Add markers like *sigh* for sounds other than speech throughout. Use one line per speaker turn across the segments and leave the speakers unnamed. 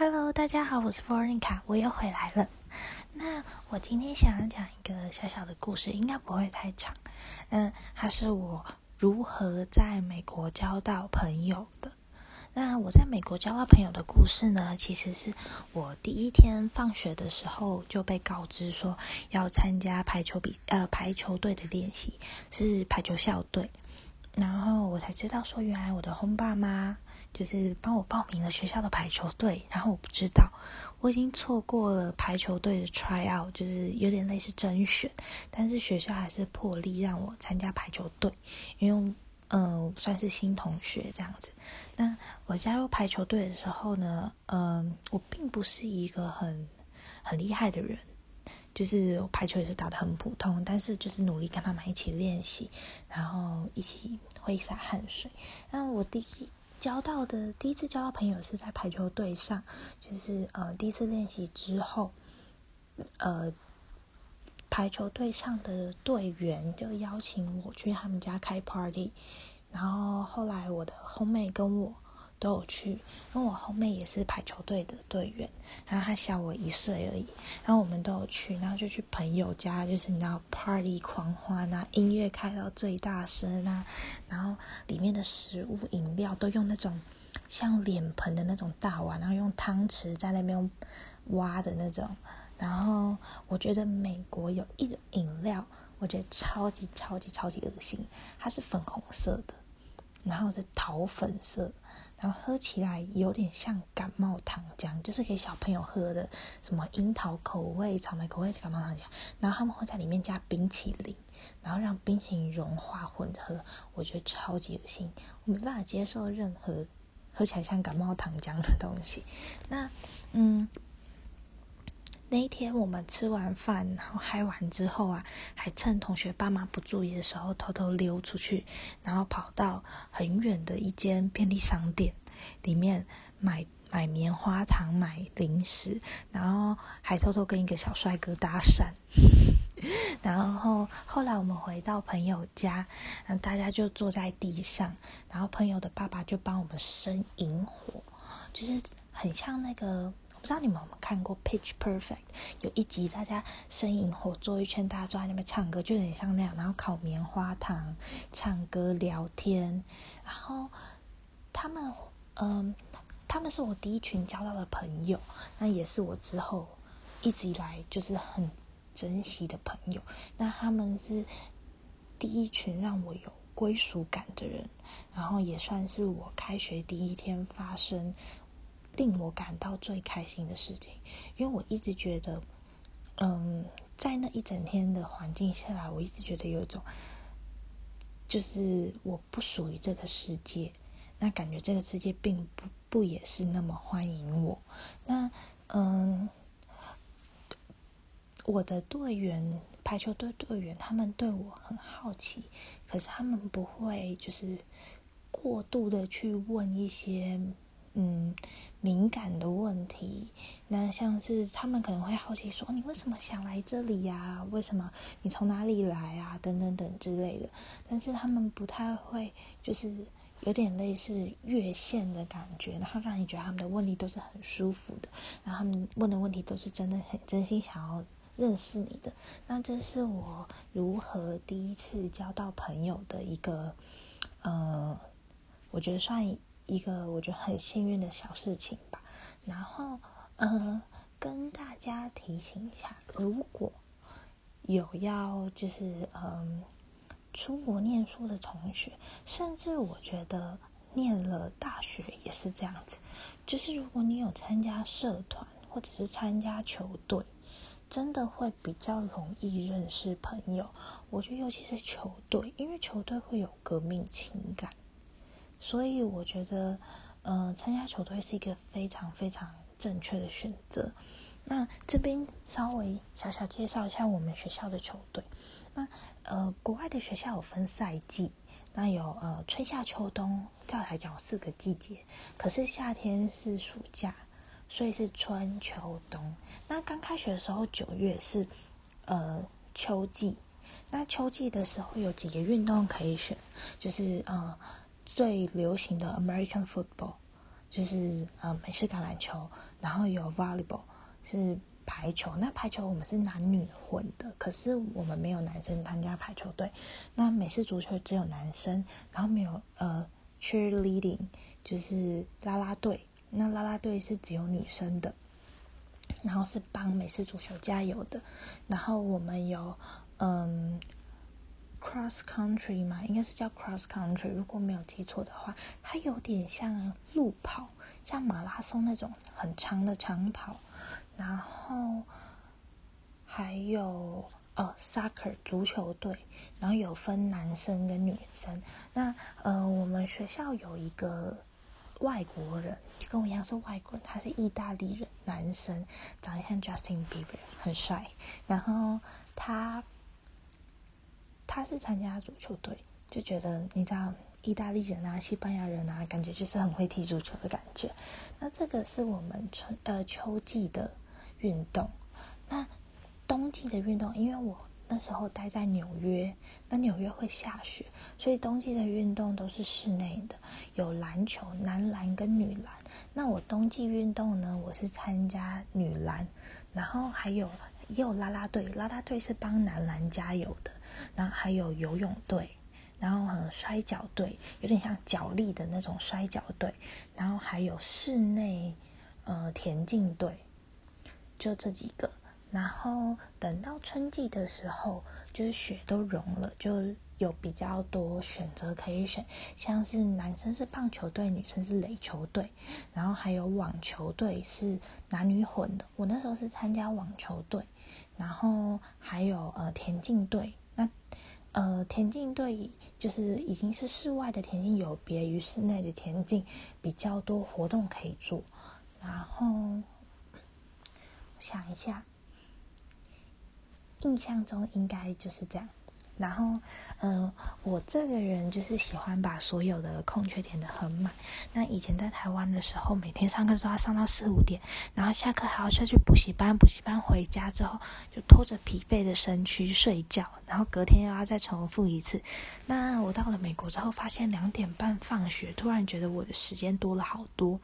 Hello，大家好，我是 Florinka，我又回来了。那我今天想要讲一个小小的故事，应该不会太长。嗯，它是我如何在美国交到朋友的。那我在美国交到朋友的故事呢，其实是我第一天放学的时候就被告知说要参加排球比呃排球队的练习，是排球校队。然后我才知道说，原来我的轰爸妈就是帮我报名了学校的排球队。然后我不知道，我已经错过了排球队的 try out，就是有点类似甄选。但是学校还是破例让我参加排球队，因为嗯算是新同学这样子。那我加入排球队的时候呢，嗯，我并不是一个很很厉害的人。就是排球也是打得很普通，但是就是努力跟他们一起练习，然后一起挥洒汗水。那我第一交到的第一次交到朋友是在排球队上，就是呃第一次练习之后，呃排球队上的队员就邀请我去他们家开 party，然后后来我的后妹跟我。都有去，因为我后妹也是排球队的队员，然后她小我一岁而已，然后我们都有去，然后就去朋友家，就是你知道 party 狂欢啊，音乐开到最大声啊，然后里面的食物饮料都用那种像脸盆的那种大碗，然后用汤匙在那边挖的那种，然后我觉得美国有一种饮料，我觉得超级超级超级恶心，它是粉红色的，然后是桃粉色。然后喝起来有点像感冒糖浆，就是给小朋友喝的，什么樱桃口味、草莓口味的感冒糖浆。然后他们会在里面加冰淇淋，然后让冰淇淋融化混合，我觉得超级恶心，我没办法接受任何喝起来像感冒糖浆的东西。那，嗯。那一天我们吃完饭，然后嗨完之后啊，还趁同学爸妈不注意的时候，偷偷溜出去，然后跑到很远的一间便利商店里面买 *laughs* 买棉花糖、买零食，然后还偷偷跟一个小帅哥搭讪。*laughs* 然后后来我们回到朋友家，然后大家就坐在地上，然后朋友的爸爸就帮我们生萤火，就是很像那个。不知道你们有没有看过《Pitch Perfect》？有一集大家生萤火坐一圈，大家坐在那边唱歌，就有点像那样。然后烤棉花糖、唱歌、聊天。然后他们，嗯，他们是我第一群交到的朋友，那也是我之后一直以来就是很珍惜的朋友。那他们是第一群让我有归属感的人，然后也算是我开学第一天发生。令我感到最开心的事情，因为我一直觉得，嗯，在那一整天的环境下来，我一直觉得有一种，就是我不属于这个世界，那感觉这个世界并不不也是那么欢迎我。那嗯，我的队员排球队队员，他们对我很好奇，可是他们不会就是过度的去问一些。嗯，敏感的问题，那像是他们可能会好奇说：“你为什么想来这里呀？为什么你从哪里来啊？等等等之类的。”但是他们不太会，就是有点类似越线的感觉，然后让你觉得他们的问题都是很舒服的，然后他们问的问题都是真的很真心想要认识你的。那这是我如何第一次交到朋友的一个，呃，我觉得算。一个我觉得很幸运的小事情吧，然后呃，跟大家提醒一下，如果有要就是嗯出国念书的同学，甚至我觉得念了大学也是这样子，就是如果你有参加社团或者是参加球队，真的会比较容易认识朋友。我觉得尤其是球队，因为球队会有革命情感。所以我觉得，嗯，参加球队是一个非常非常正确的选择。那这边稍微小小介绍一下我们学校的球队。那呃，国外的学校有分赛季，那有呃春夏秋冬，照来讲四个季节。可是夏天是暑假，所以是春秋冬。那刚开学的时候九月是呃秋季。那秋季的时候有几个运动可以选，就是呃。最流行的 American football，就是呃美式橄榄球，然后有 volleyball 是排球。那排球我们是男女混的，可是我们没有男生参加排球队。那美式足球只有男生，然后没有呃 cheerleading 就是啦啦队。那啦啦队是只有女生的，然后是帮美式足球加油的。然后我们有嗯。Cross country 嘛，应该是叫 cross country，如果没有记错的话，它有点像路跑，像马拉松那种很长的长跑。然后还有呃 soccer 足球队，然后有分男生跟女生。那呃，我们学校有一个外国人，跟我一样是外国人，他是意大利人，男生，长得像 Justin Bieber，很帅。然后他。他是参加足球队，就觉得你知道意大利人啊、西班牙人啊，感觉就是很会踢足球的感觉。那这个是我们春呃秋季的运动，那冬季的运动，因为我那时候待在纽约，那纽约会下雪，所以冬季的运动都是室内的，有篮球，男篮跟女篮。那我冬季运动呢，我是参加女篮，然后还有也有啦啦队，啦啦队是帮男篮加油的。然后还有游泳队，然后很摔跤队，有点像脚力的那种摔跤队，然后还有室内呃田径队，就这几个。然后等到春季的时候，就是雪都融了，就有比较多选择可以选，像是男生是棒球队，女生是垒球队，然后还有网球队是男女混的。我那时候是参加网球队，然后还有呃田径队。那，呃，田径队就是已经是室外的田径，有别于室内的田径，比较多活动可以做。然后，想一下，印象中应该就是这样。然后，嗯，我这个人就是喜欢把所有的空缺填的很满。那以前在台湾的时候，每天上课都要上到四五点，然后下课还要再去补习班，补习班回家之后就拖着疲惫的身躯睡觉，然后隔天又要再重复一次。那我到了美国之后，发现两点半放学，突然觉得我的时间多了好多。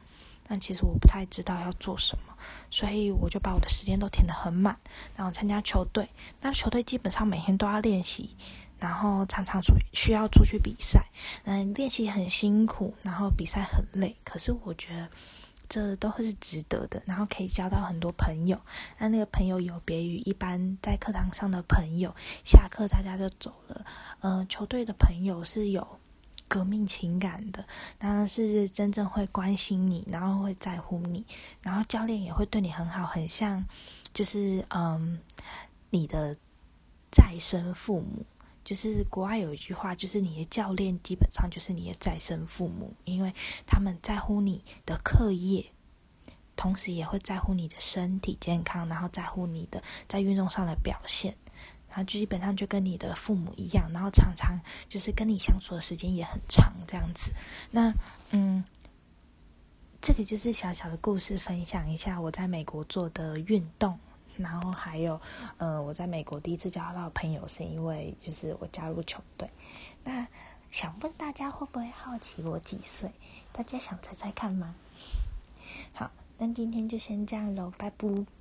但其实我不太知道要做什么，所以我就把我的时间都填得很满，然后参加球队。那球队基本上每天都要练习，然后常常出需要出去比赛。嗯，练习很辛苦，然后比赛很累。可是我觉得这都是值得的，然后可以交到很多朋友。那那个朋友有别于一般在课堂上的朋友，下课大家就走了。嗯，球队的朋友是有。革命情感的，当然是真正会关心你，然后会在乎你，然后教练也会对你很好，很像，就是嗯，你的再生父母。就是国外有一句话，就是你的教练基本上就是你的再生父母，因为他们在乎你的课业，同时也会在乎你的身体健康，然后在乎你的在运动上的表现。然后就基本上就跟你的父母一样，然后常常就是跟你相处的时间也很长，这样子。那嗯，这个就是小小的故事，分享一下我在美国做的运动，然后还有呃，我在美国第一次交到朋友是因为就是我加入球队。那想问大家会不会好奇我几岁？大家想猜猜看吗？*laughs* 好，那今天就先这样喽，拜拜。